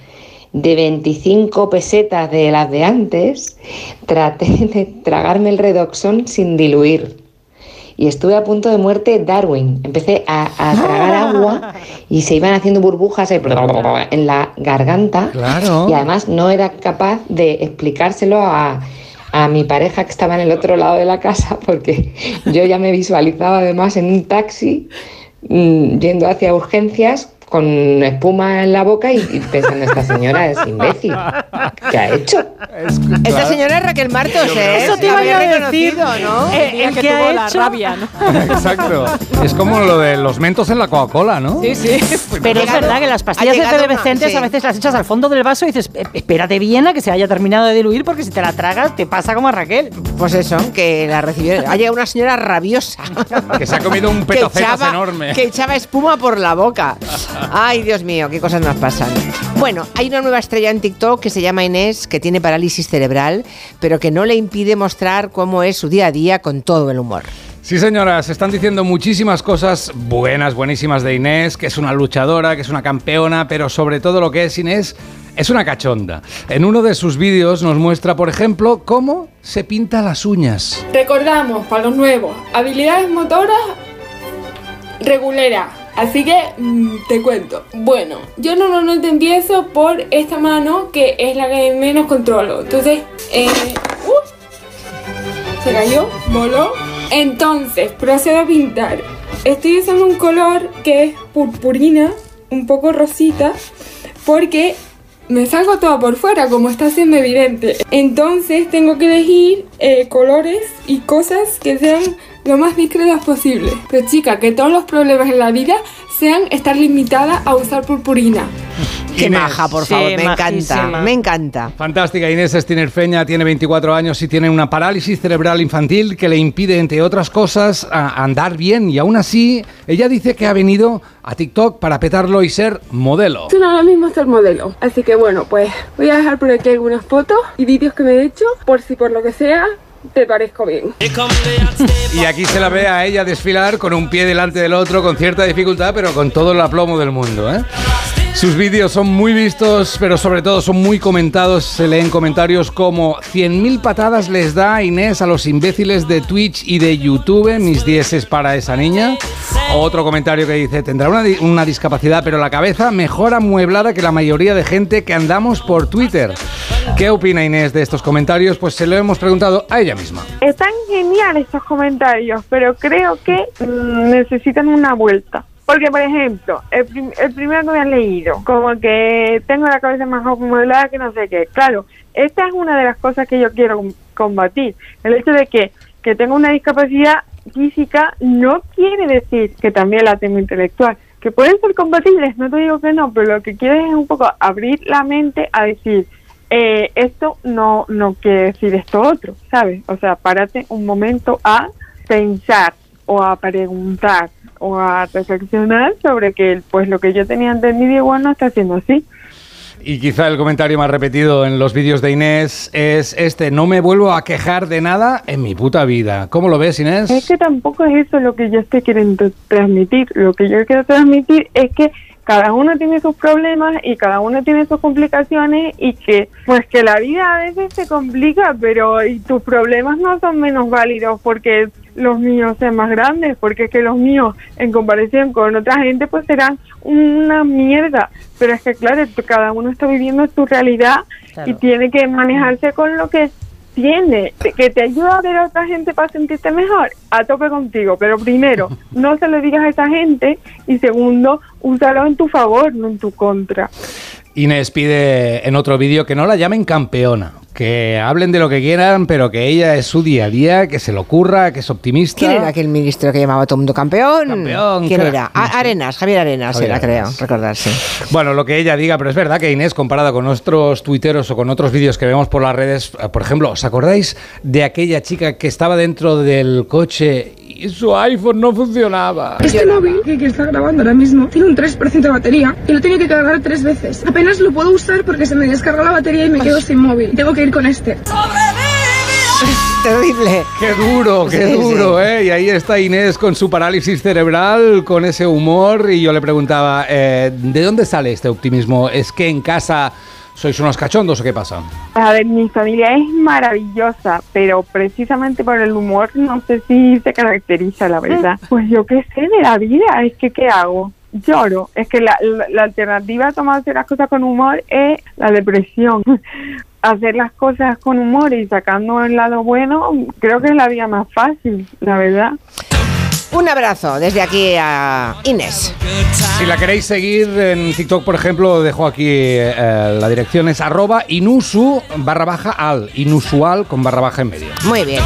de 25 pesetas de las de antes, traté de tragarme el redoxón sin diluir. Y estuve a punto de muerte Darwin. Empecé a, a tragar agua y se iban haciendo burbujas en la garganta. Claro. Y además no era capaz de explicárselo a, a mi pareja que estaba en el otro lado de la casa porque yo ya me visualizaba además en un taxi yendo hacia urgencias con espuma en la boca y, y pensando, esta señora es imbécil. ¿Qué ha hecho? Esta señora es Raquel Martos, ¿eh? Eso te La iba a decir. ¿no? Eh, El que que tuvo ha la hecho- rabia, ¿no? Exacto. Es como lo de los mentos en la Coca-Cola, ¿no? Sí, sí. Pero es verdad que las pastillas efervescentes sí. a veces las echas al fondo del vaso y dices, "Eh, espérate bien a que se haya terminado de diluir porque si te la tragas te pasa como a Raquel. Pues eso, que la recibió. Ha llegado una señora rabiosa. Que se ha comido un echaba, enorme. que echaba espuma por la boca. Ay, Dios mío, qué cosas nos pasan. Bueno, hay una nueva estrella en TikTok que se llama Inés, que tiene parálisis cerebral, pero que no le impide mostrar cómo es su día a día con todo el humor. Sí, señoras, están diciendo muchísimas cosas buenas, buenísimas de Inés, que es una luchadora, que es una campeona, pero sobre todo lo que es Inés es una cachonda. En uno de sus vídeos nos muestra, por ejemplo, cómo se pinta las uñas. Recordamos, para los nuevos, habilidades motoras regulera. Así que mm, te cuento. Bueno, yo normalmente empiezo por esta mano que es la que menos controlo. Entonces, eh, ¡uh! se cayó, voló. Entonces, procedo a pintar. Estoy usando un color que es purpurina, un poco rosita, porque me salgo toda por fuera, como está siendo evidente. Entonces tengo que elegir eh, colores y cosas que sean lo más discretas posible. Pero chica, que todos los problemas en la vida sean estar limitada a usar purpurina. Qué Inés. maja, por Sí, favor, me encanta, majísima. me encanta. Fantástica, Inés es tinerfeña, tiene 24 años y tiene una parálisis cerebral infantil que le impide, entre otras cosas, a- andar bien. Y aún así, ella dice que ha venido a TikTok para petarlo y ser modelo. Es lo mismo ser modelo. Así que bueno, pues voy a dejar por aquí algunas fotos y vídeos que me he hecho por si por lo que sea te parezco bien. Y aquí se la ve a ella desfilar con un pie delante del otro, con cierta dificultad, pero con todo el aplomo del mundo. ¿eh? Sus vídeos son muy vistos, pero sobre todo son muy comentados. Se leen comentarios como 100.000 patadas les da Inés a los imbéciles de Twitch y de YouTube. Mis dieces para esa niña. Otro comentario que dice, tendrá una, una discapacidad, pero la cabeza mejor amueblada que la mayoría de gente que andamos por Twitter. ¿Qué opina Inés de estos comentarios? Pues se lo hemos preguntado a ella misma. Están geniales estos comentarios, pero creo que mm, necesitan una vuelta. Porque, por ejemplo, el, prim- el primero que me han leído, como que tengo la cabeza más acumulada que no sé qué. Claro, esta es una de las cosas que yo quiero com- combatir. El hecho de que, que tengo una discapacidad física no quiere decir que también la tengo intelectual. Que pueden ser compatibles, no te digo que no, pero lo que quiero es un poco abrir la mente a decir, eh, esto no, no quiere decir esto otro, ¿sabes? O sea, párate un momento a pensar o a preguntar o a reflexionar sobre que pues lo que yo tenía entendido igual no está siendo así. Y quizá el comentario más repetido en los vídeos de Inés es este, no me vuelvo a quejar de nada en mi puta vida. ¿Cómo lo ves, Inés? Es que tampoco es eso lo que yo estoy queriendo transmitir. Lo que yo quiero transmitir es que cada uno tiene sus problemas y cada uno tiene sus complicaciones y que pues que la vida a veces se complica, pero y tus problemas no son menos válidos porque los míos sean más grandes, porque es que los míos en comparación con otra gente pues serán una mierda. Pero es que claro, cada uno está viviendo su realidad y tiene que manejarse con lo que tiene, que te ayuda a ver a otra gente para sentirte mejor, a tope contigo, pero primero, no se lo digas a esa gente y segundo, úsalo en tu favor, no en tu contra. Inés pide en otro vídeo que no la llamen campeona, que hablen de lo que quieran, pero que ella es su día a día, que se lo ocurra, que es optimista. ¿Quién era aquel ministro que llamaba a todo el mundo campeón? Campeón, ¿Quién era? A- Arenas, Javier Arenas Javier era, creo, Arenas. recordarse. Bueno, lo que ella diga, pero es verdad que Inés, comparada con otros tuiteros o con otros vídeos que vemos por las redes, eh, por ejemplo, ¿os acordáis de aquella chica que estaba dentro del coche y su iPhone no funcionaba? Este móvil que, que está grabando ahora mismo tiene un 3% de batería y lo he tenido que cargar tres veces. Apenas lo puedo usar porque se me descarga la batería y me quedo sin móvil. Tengo que ir con este. Terrible. Qué duro, qué Sí, duro, ¿eh? Y ahí está Inés con su parálisis cerebral, con ese humor, y yo le preguntaba, eh, ¿de dónde sale este optimismo? ¿Es que en casa sois unos cachondos o qué pasa? A ver, mi familia es maravillosa, pero precisamente por el humor no sé si se caracteriza, la verdad. Pues yo qué sé de la vida, es que ¿qué hago? Lloro. Es que la, la- la alternativa a tomarse las cosas con humor es la depresión. Hacer las cosas con humor y sacando el lado bueno, creo que es la vía más fácil, la verdad. Un abrazo desde aquí a Inés. Si la queréis seguir en TikTok, por ejemplo, dejo aquí eh, la dirección es arroba inusu barra baja al, inusual con barra baja en medio. Muy bien.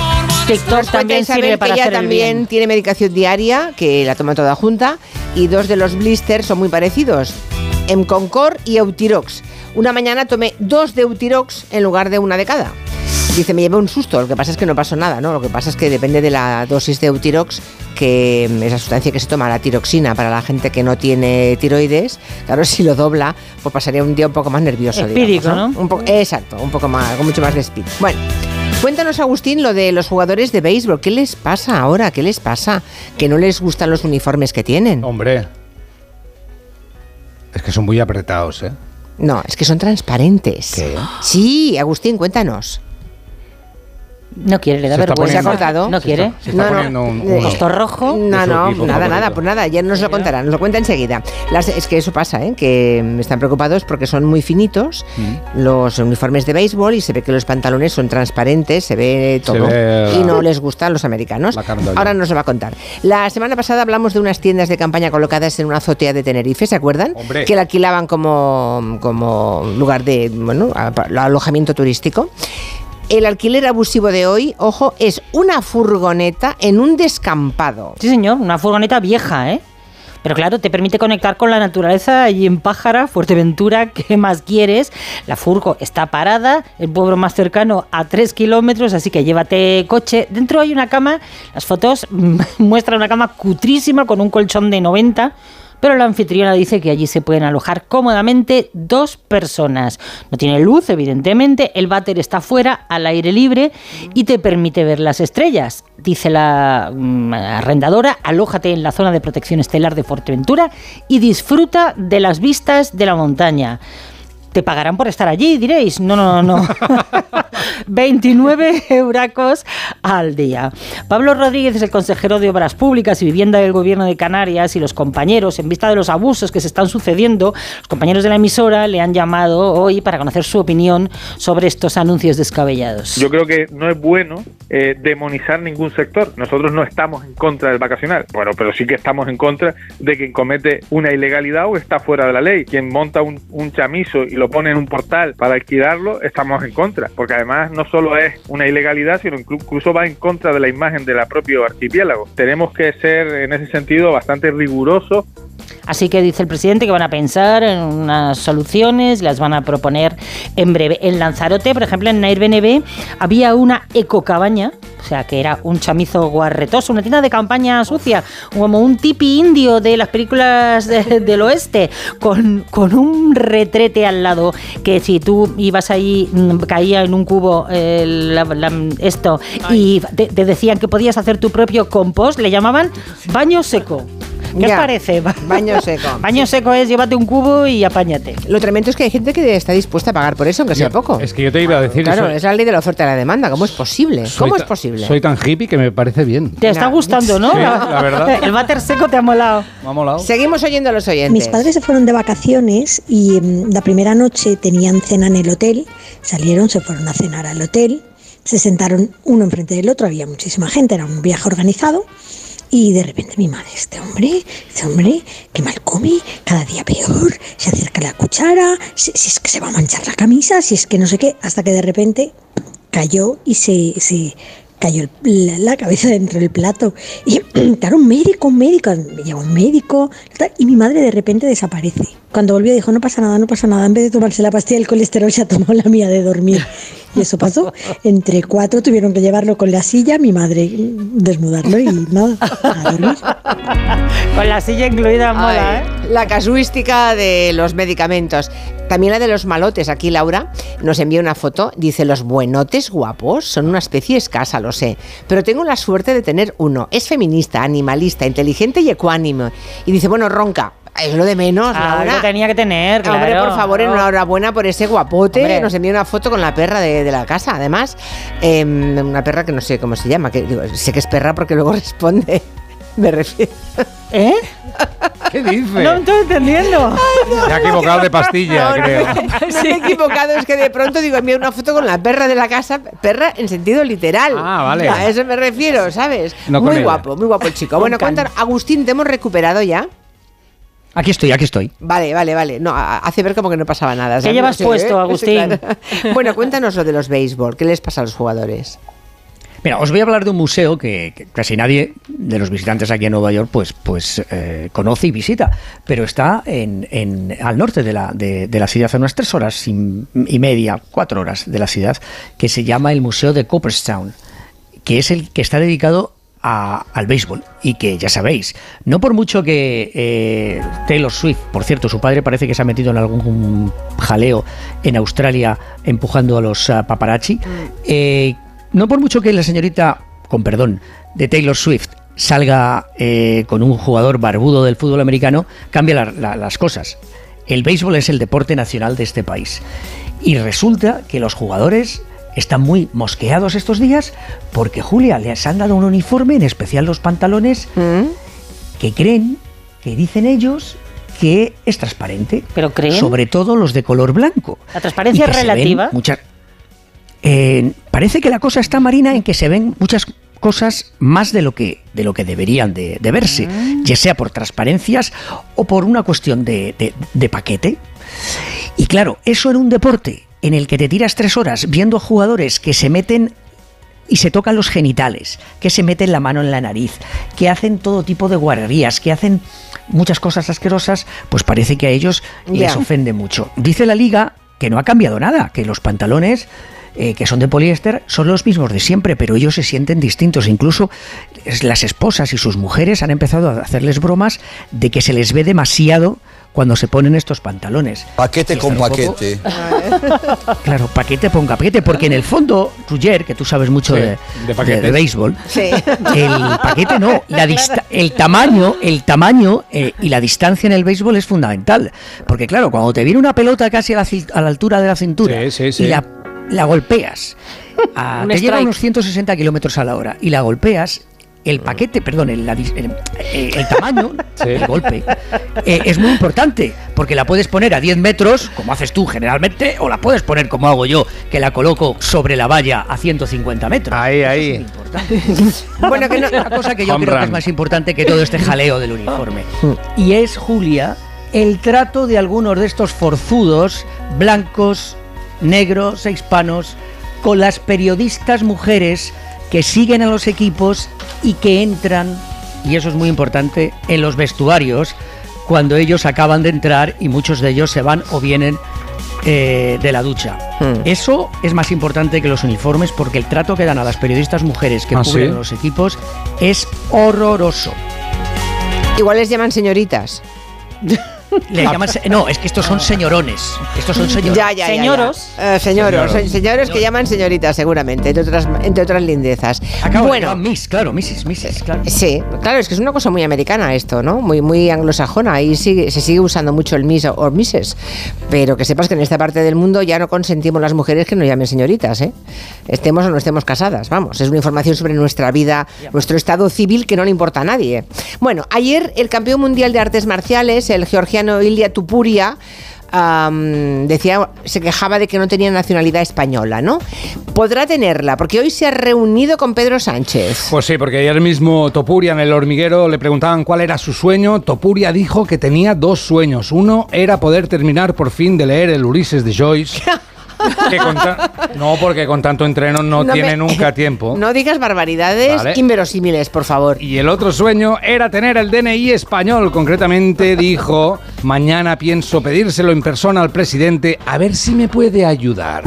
TikTok también sirve para que ella hacer el también bien. tiene medicación diaria, que la toma toda junta, y dos de los blisters son muy parecidos, Emconcor y Eutirox. Una mañana tomé dos de Eutirox en lugar de una de cada. Dice, me llevé un susto, lo que pasa es que no pasó nada, ¿no? Lo que pasa es que depende de la dosis de Eutirox, que mm, es la sustancia que se toma, la tiroxina, para la gente que no tiene tiroides. Claro, si lo dobla, pues pasaría un día un poco más nervioso, Espírico, digamos, ¿no? Un poco, exacto, un poco más, con mucho más de speed. Bueno, Cuéntanos, Agustín, lo de los jugadores de béisbol. ¿Qué les pasa ahora? ¿Qué les pasa? Que no les gustan los uniformes que tienen. Hombre. Es que son muy apretados, ¿eh? No, es que son transparentes. ¿Qué? Sí, Agustín, cuéntanos. No quiere, le da Se está vergüenza. ¿Se ha cortado? No quiere. Se está No, no. poniendo un, Eh, un- Esto rojo. No, no, nada, favorito. nada, pues nada, ya nos lo contará, nos lo cuenta enseguida. Las- es que eso pasa, ¿eh? que están preocupados porque son muy finitos Mm. los uniformes de béisbol y se ve que los pantalones son transparentes, se ve todo. ve y la- no les gustan a los americanos. Ahora nos lo va a contar. La semana pasada hablamos de unas tiendas de campaña colocadas en una azotea de Tenerife, ¿se acuerdan? Hombre. Que la alquilaban como, como lugar de bueno, a- alojamiento turístico. El alquiler abusivo de hoy, ojo, es una furgoneta en un descampado. Sí, señor, una furgoneta vieja, ¿eh? Pero claro, te permite conectar con la naturaleza y en Pájara, Fuerteventura, ¿qué más quieres? La furgo está parada, el pueblo más cercano a 3 kilómetros, así que llévate coche. Dentro hay una cama, las fotos muestran una cama cutrísima con un colchón de 90. Pero la anfitriona dice que allí se pueden alojar cómodamente dos personas. No tiene luz, evidentemente, el váter está fuera, al aire libre y te permite ver las estrellas. Dice la mm, arrendadora, alójate en la zona de protección estelar de Fuerteventura y disfruta de las vistas de la montaña. Te pagarán por estar allí, diréis. No, no, no. 29 euracos al día. Pablo Rodríguez es el consejero de Obras Públicas y Vivienda del Gobierno de Canarias y los compañeros, en vista de los abusos que se están sucediendo, los compañeros de la emisora le han llamado hoy para conocer su opinión sobre estos anuncios descabellados. Yo creo que no es bueno eh, demonizar ningún sector. Nosotros no estamos en contra del vacacional, bueno, pero sí que estamos en contra de quien comete una ilegalidad o está fuera de la ley. Quien monta un, un chamizo y lo pone en un portal para alquilarlo, estamos en contra, porque además no solo es una ilegalidad, sino incluso va en contra de la imagen del propio archipiélago. Tenemos que ser en ese sentido bastante rigurosos Así que dice el presidente que van a pensar en unas soluciones, las van a proponer en breve. En Lanzarote, por ejemplo, en Nair BNB, había una ecocabaña, o sea, que era un chamizo guarretoso, una tienda de campaña sucia, como un tipi indio de las películas del oeste, con, con, un retrete al lado, que si tú ibas ahí, mm, caía en un cubo esto, y te, te decían que podías hacer tu propio compost, le llamaban baño seco. ¿Qué os parece? Baño seco. Baño seco es llévate un cubo y apáñate. Lo tremendo es que hay gente que está dispuesta a pagar por eso, aunque sea poco. Es que yo te iba a decir Claro, es la ley de la oferta y la demanda. ¿Cómo es posible? ¿Cómo es posible? Soy tan hippie que me parece bien. Te está gustando, ¿no? Sí, la verdad. El váter seco te ha molado. Me ha molado. Seguimos oyendo a los oyentes. Mis padres se fueron de vacaciones y mm, la primera noche tenían cena en el hotel. Salieron, se fueron a cenar al hotel. Se sentaron uno enfrente del otro. Había muchísima gente, era un viaje organizado. Y de repente mi madre, este hombre, este hombre, que mal come, cada día peor, se acerca la cuchara, si, es que se va a manchar la camisa, si es que no sé qué, hasta que de repente cayó y se, se cayó la, cabeza dentro del plato. Y claro, un médico, un médico, me lleva un médico, y mi madre de repente desaparece. Cuando volvió dijo, no pasa nada, no pasa nada, en vez de tomarse la pastilla del colesterol se ha tomado la mía de dormir. Y eso pasó. Entre cuatro tuvieron que llevarlo con la silla, mi madre desnudarlo y nada, a dormir. Con la silla incluida mola, ¿eh? La casuística de los medicamentos. También la de los malotes. Aquí Laura nos envía una foto. Dice, los buenotes guapos son una especie escasa, lo sé. Pero tengo la suerte de tener uno. Es feminista, animalista, inteligente y ecuánime. Y dice, bueno, ronca. Es lo de menos, Ah, Laura. lo tenía que tener, claro. Hombre, por favor, claro. enhorabuena por ese guapote. Hombre. Nos envía una foto con la perra de, de la casa, además. Em, una perra que no sé cómo se llama. Que, digo, sé que es perra porque luego responde. Me refiero. ¿Eh? ¿Qué dice? No estoy entendiendo. Se ha equivocado de pastilla, No, no, creo. No, me he equivocado, es que de pronto digo, envía una foto con la perra de la casa, perra en sentido literal. Ah, vale. A eso me refiero, ¿sabes? Muy ella. guapo, muy guapo el chico. Bueno, cuéntanos, Agustín, ¿te hemos recuperado ya? Aquí estoy, aquí estoy. Vale, vale, vale. No, hace ver como que no pasaba nada. ¿sabes? llevas Sí, puesto, ¿eh? Agustín? Sí, claro. Bueno, cuéntanos lo de los béisbol. ¿Qué les pasa a los jugadores? Mira, os voy a hablar de un museo que, que casi nadie de los visitantes aquí en Nueva York pues, pues eh, conoce y visita, pero está en, en- al norte de la, de, de la ciudad, a unas tres horas y, y media, cuatro horas de la ciudad, que se llama el Museo de Cooperstown, que es el que está dedicado a- al béisbol y que ya sabéis, no por mucho que eh, Taylor Swift, por cierto, su padre parece que se ha metido en algún jaleo en Australia empujando a los ah, paparazzi, eh, no por mucho que la señorita, con perdón, de Taylor Swift salga eh, con un jugador barbudo del fútbol americano, cambia la- la- las cosas. El béisbol es el deporte nacional de este país. Y resulta que los jugadores están muy mosqueados estos días porque Julia les han dado un uniforme, en especial los pantalones, que creen, que dicen ellos, que es transparente. ¿Pero creen? Sobre todo los de color blanco. La transparencia es relativa. muchas- Eh, parece que la cosa está marina en que se ven muchas cosas más de lo que de lo que deberían de, de verse, ya sea por transparencias o por una cuestión de, de- de paquete. Y claro, eso en un deporte en el que te tiras tres horas viendo a jugadores que se meten y se tocan los genitales, que se meten la mano en la nariz, que hacen todo tipo de guarrerías, que hacen muchas cosas asquerosas, pues parece que a ellos les ofende mucho. Dice la liga que no ha cambiado nada, que los pantalones eh, que son de poliéster son los mismos de siempre, pero ellos se sienten distintos. Incluso las esposas y sus mujeres han empezado a hacerles bromas de que se les ve demasiado cuando se ponen estos pantalones. Paquete con poco- paquete. Claro, paquete con paquete, porque en el fondo, Roger, que tú sabes mucho Sí, de, de de- béisbol, Sí. el paquete no, la dista- el tamaño, el tamaño eh, y la distancia en el béisbol es fundamental. Porque claro, cuando te viene una pelota casi a la, a la altura de la cintura Sí, sí, sí. y la, la golpeas, a- Un te lleva unos 160 kilómetros a la hora y la golpeas, el paquete, perdón, el, eh, el tamaño, Sí. el golpe, eh, es muy importante, porque la puedes poner a 10 metros, como haces tú generalmente, o la puedes poner como hago yo, que la coloco sobre la valla a 150 metros. Ahí, ahí. Bueno, que no- Una cosa que yo Home creo que es más importante que todo este jaleo del uniforme. Y es, Julia, el trato de algunos de estos forzudos, blancos, negros e hispanos, con las periodistas mujeres que siguen a los equipos y que entran, y eso es muy importante, en los vestuarios cuando ellos acaban de entrar y muchos de ellos se van o vienen eh, de la ducha. Hmm. Eso es más importante que los uniformes porque el trato que dan a las periodistas mujeres que ¿Ah, cubren sí? los equipos es horroroso. Igual les llaman señoritas. Le llaman se- no, es que estos son señorones. Estos son señores. Ya, ya, ya, ya. Señoros. Eh, señoros, Señoros. se- señores que llaman señoritas, seguramente, entre otras, entre otras lindezas. Acabo bueno, de Miss, claro, Mrs. Mrs. Claro. Sí, claro, es que es una cosa muy americana esto, ¿no? Muy, muy anglosajona. Ahí sigue, se sigue usando mucho el Miss o o Mrs. Pero que sepas que en esta parte del mundo ya no consentimos las mujeres que nos llamen señoritas, ¿eh? Estemos o no estemos casadas, vamos. Es una información sobre nuestra vida, nuestro estado civil que no le importa a nadie. Bueno, ayer el campeón mundial de artes marciales, el georgiano Ilya Tupuria, am, decía, se quejaba de que no tenía nacionalidad española, ¿no? Podrá tenerla, porque hoy se ha reunido con Pedro Sánchez. Pues sí, porque ayer mismo Topuria en el hormiguero le preguntaban cuál era su sueño. Topuria dijo que tenía dos sueños. Uno era poder terminar por fin de leer el Ulises de Joyce. que con ta- no, porque con tanto entreno no, No tiene me- nunca tiempo. No digas barbaridades Vale. inverosímiles, por favor. Y el otro sueño era tener el DNI español. Concretamente dijo, mañana pienso pedírselo en persona al presidente a ver si me puede ayudar.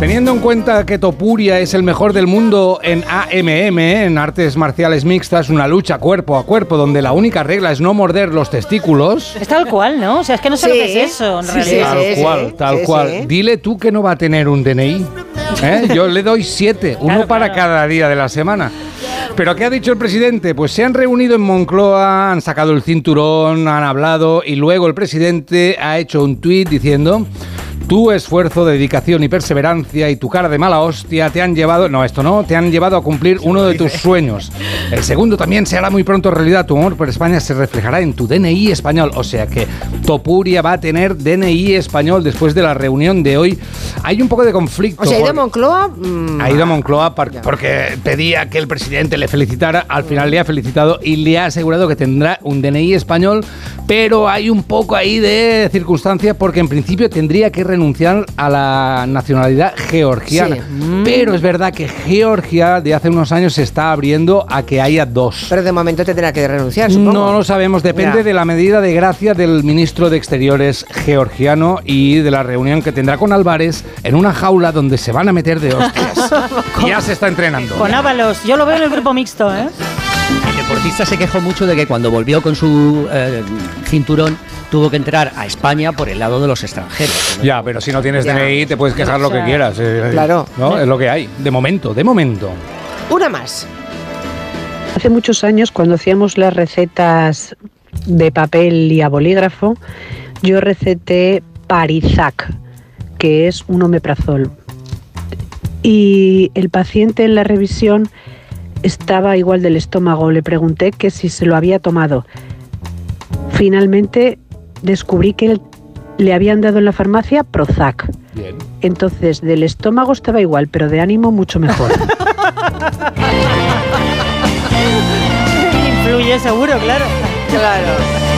Teniendo en cuenta que Topuria es el mejor del mundo en AMM, en artes marciales mixtas, una lucha cuerpo a cuerpo donde la única regla es no morder los testículos. Es tal cual, ¿no? O sea, es que no sé lo que es eso, en Sí, realidad. tal sí, cual, sí, tal sí, cual. sí. Dile tú que no va a tener un DNI. ¿eh? Yo le doy siete, uno Claro, para claro. cada día de la semana. Pero ¿qué ha dicho el presidente? Pues se han reunido en Moncloa, han sacado el cinturón, han hablado y luego el presidente ha hecho un tuit diciendo... Tu esfuerzo, dedicación y perseverancia y tu cara de mala hostia te han llevado, no, esto no, te han llevado a cumplir uno de tus sueños. El segundo también se hará muy pronto realidad. Tu amor por España se reflejará en tu DNI español. O sea que Topuria va a tener DNI español después de la reunión de hoy. Hay un poco de conflicto. O sea, ha ido a porque- Moncloa. mm, ha ido a Moncloa porque pedía que el presidente le felicitara. Al final le ha felicitado y le ha asegurado que tendrá un DNI español. Pero hay un poco ahí de circunstancia porque en principio tendría que renunciar a la nacionalidad georgiana. Sí. Pero es verdad que Georgia de hace unos años se está abriendo a que haya dos. Pero de momento tendrá que renunciar, supongo. No lo sabemos, depende Ya. de la medida de gracia del ministro de Exteriores georgiano y de la reunión que tendrá con Álvarez en una jaula donde se van a meter de hostias. ya se está entrenando. Con Ábalos, yo lo veo en el grupo mixto, ¿eh? El deportista se quejó mucho de que cuando volvió con su eh, cinturón tuvo que entrar a España por el lado de los extranjeros. Ya, pero si no tienes Ya. DNI te puedes quejar lo que quieras. eh, Claro. ¿no? Es lo que hay. De momento, de momento. Una más. Hace muchos años, cuando hacíamos las recetas de papel y a bolígrafo, yo receté Parizac, que es un omeprazol. Y el paciente en la revisión estaba igual del estómago. Le pregunté que si se lo había tomado. Finalmente descubrí que él- le habían dado en la farmacia Prozac. Bien. Entonces, del estómago estaba igual, pero de ánimo mucho mejor. Influye seguro, claro. Claro.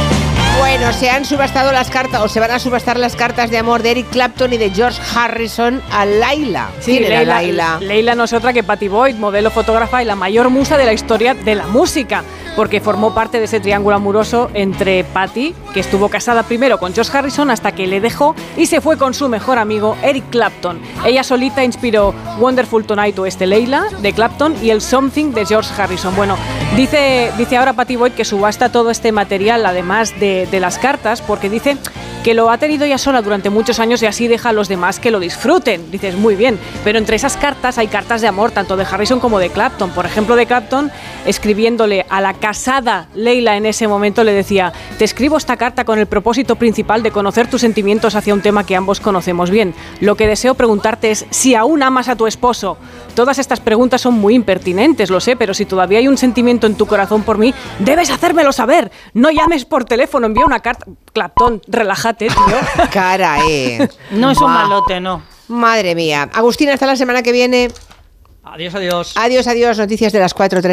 Bueno, se han subastado las cartas, o se van a subastar las cartas de amor de Eric Clapton y de George Harrison a Laila. Sí, ¿Quién era Leila, Laila? Leila no es otra que Patty Boyd, modelo, fotógrafa y la mayor musa de la historia de la música, porque formó parte de ese triángulo amoroso entre Patty, que estuvo casada primero con George Harrison hasta que le dejó y se fue con su mejor amigo Eric Clapton. Ella solita inspiró Wonderful Tonight o este Leila de Clapton y el Something de George Harrison. Bueno, dice, dice ahora Patty Boyd que subasta todo este material, además de, de las cartas, porque dice que lo ha tenido ya sola durante muchos años y así deja a los demás que lo disfruten. Dices, muy bien, pero entre esas cartas hay cartas de amor, tanto de Harrison como de Clapton. Por ejemplo, de Clapton, escribiéndole a la casada Leila en ese momento, le decía, te escribo esta carta con el propósito principal de conocer tus sentimientos hacia un tema que ambos conocemos bien. Lo que deseo preguntarte es si aún amas a tu esposo. Todas estas preguntas son muy impertinentes, lo sé, pero si todavía hay un sentimiento en tu corazón por mí, debes hacérmelo saber. No llames por teléfono, envía una carta. Clapton, relájate, tío. Cara, eh. No es un Buah. malote, no. Madre mía. Agustín, hasta la semana que viene. Adiós, adiós. Adiós, adiós. Noticias de las 4.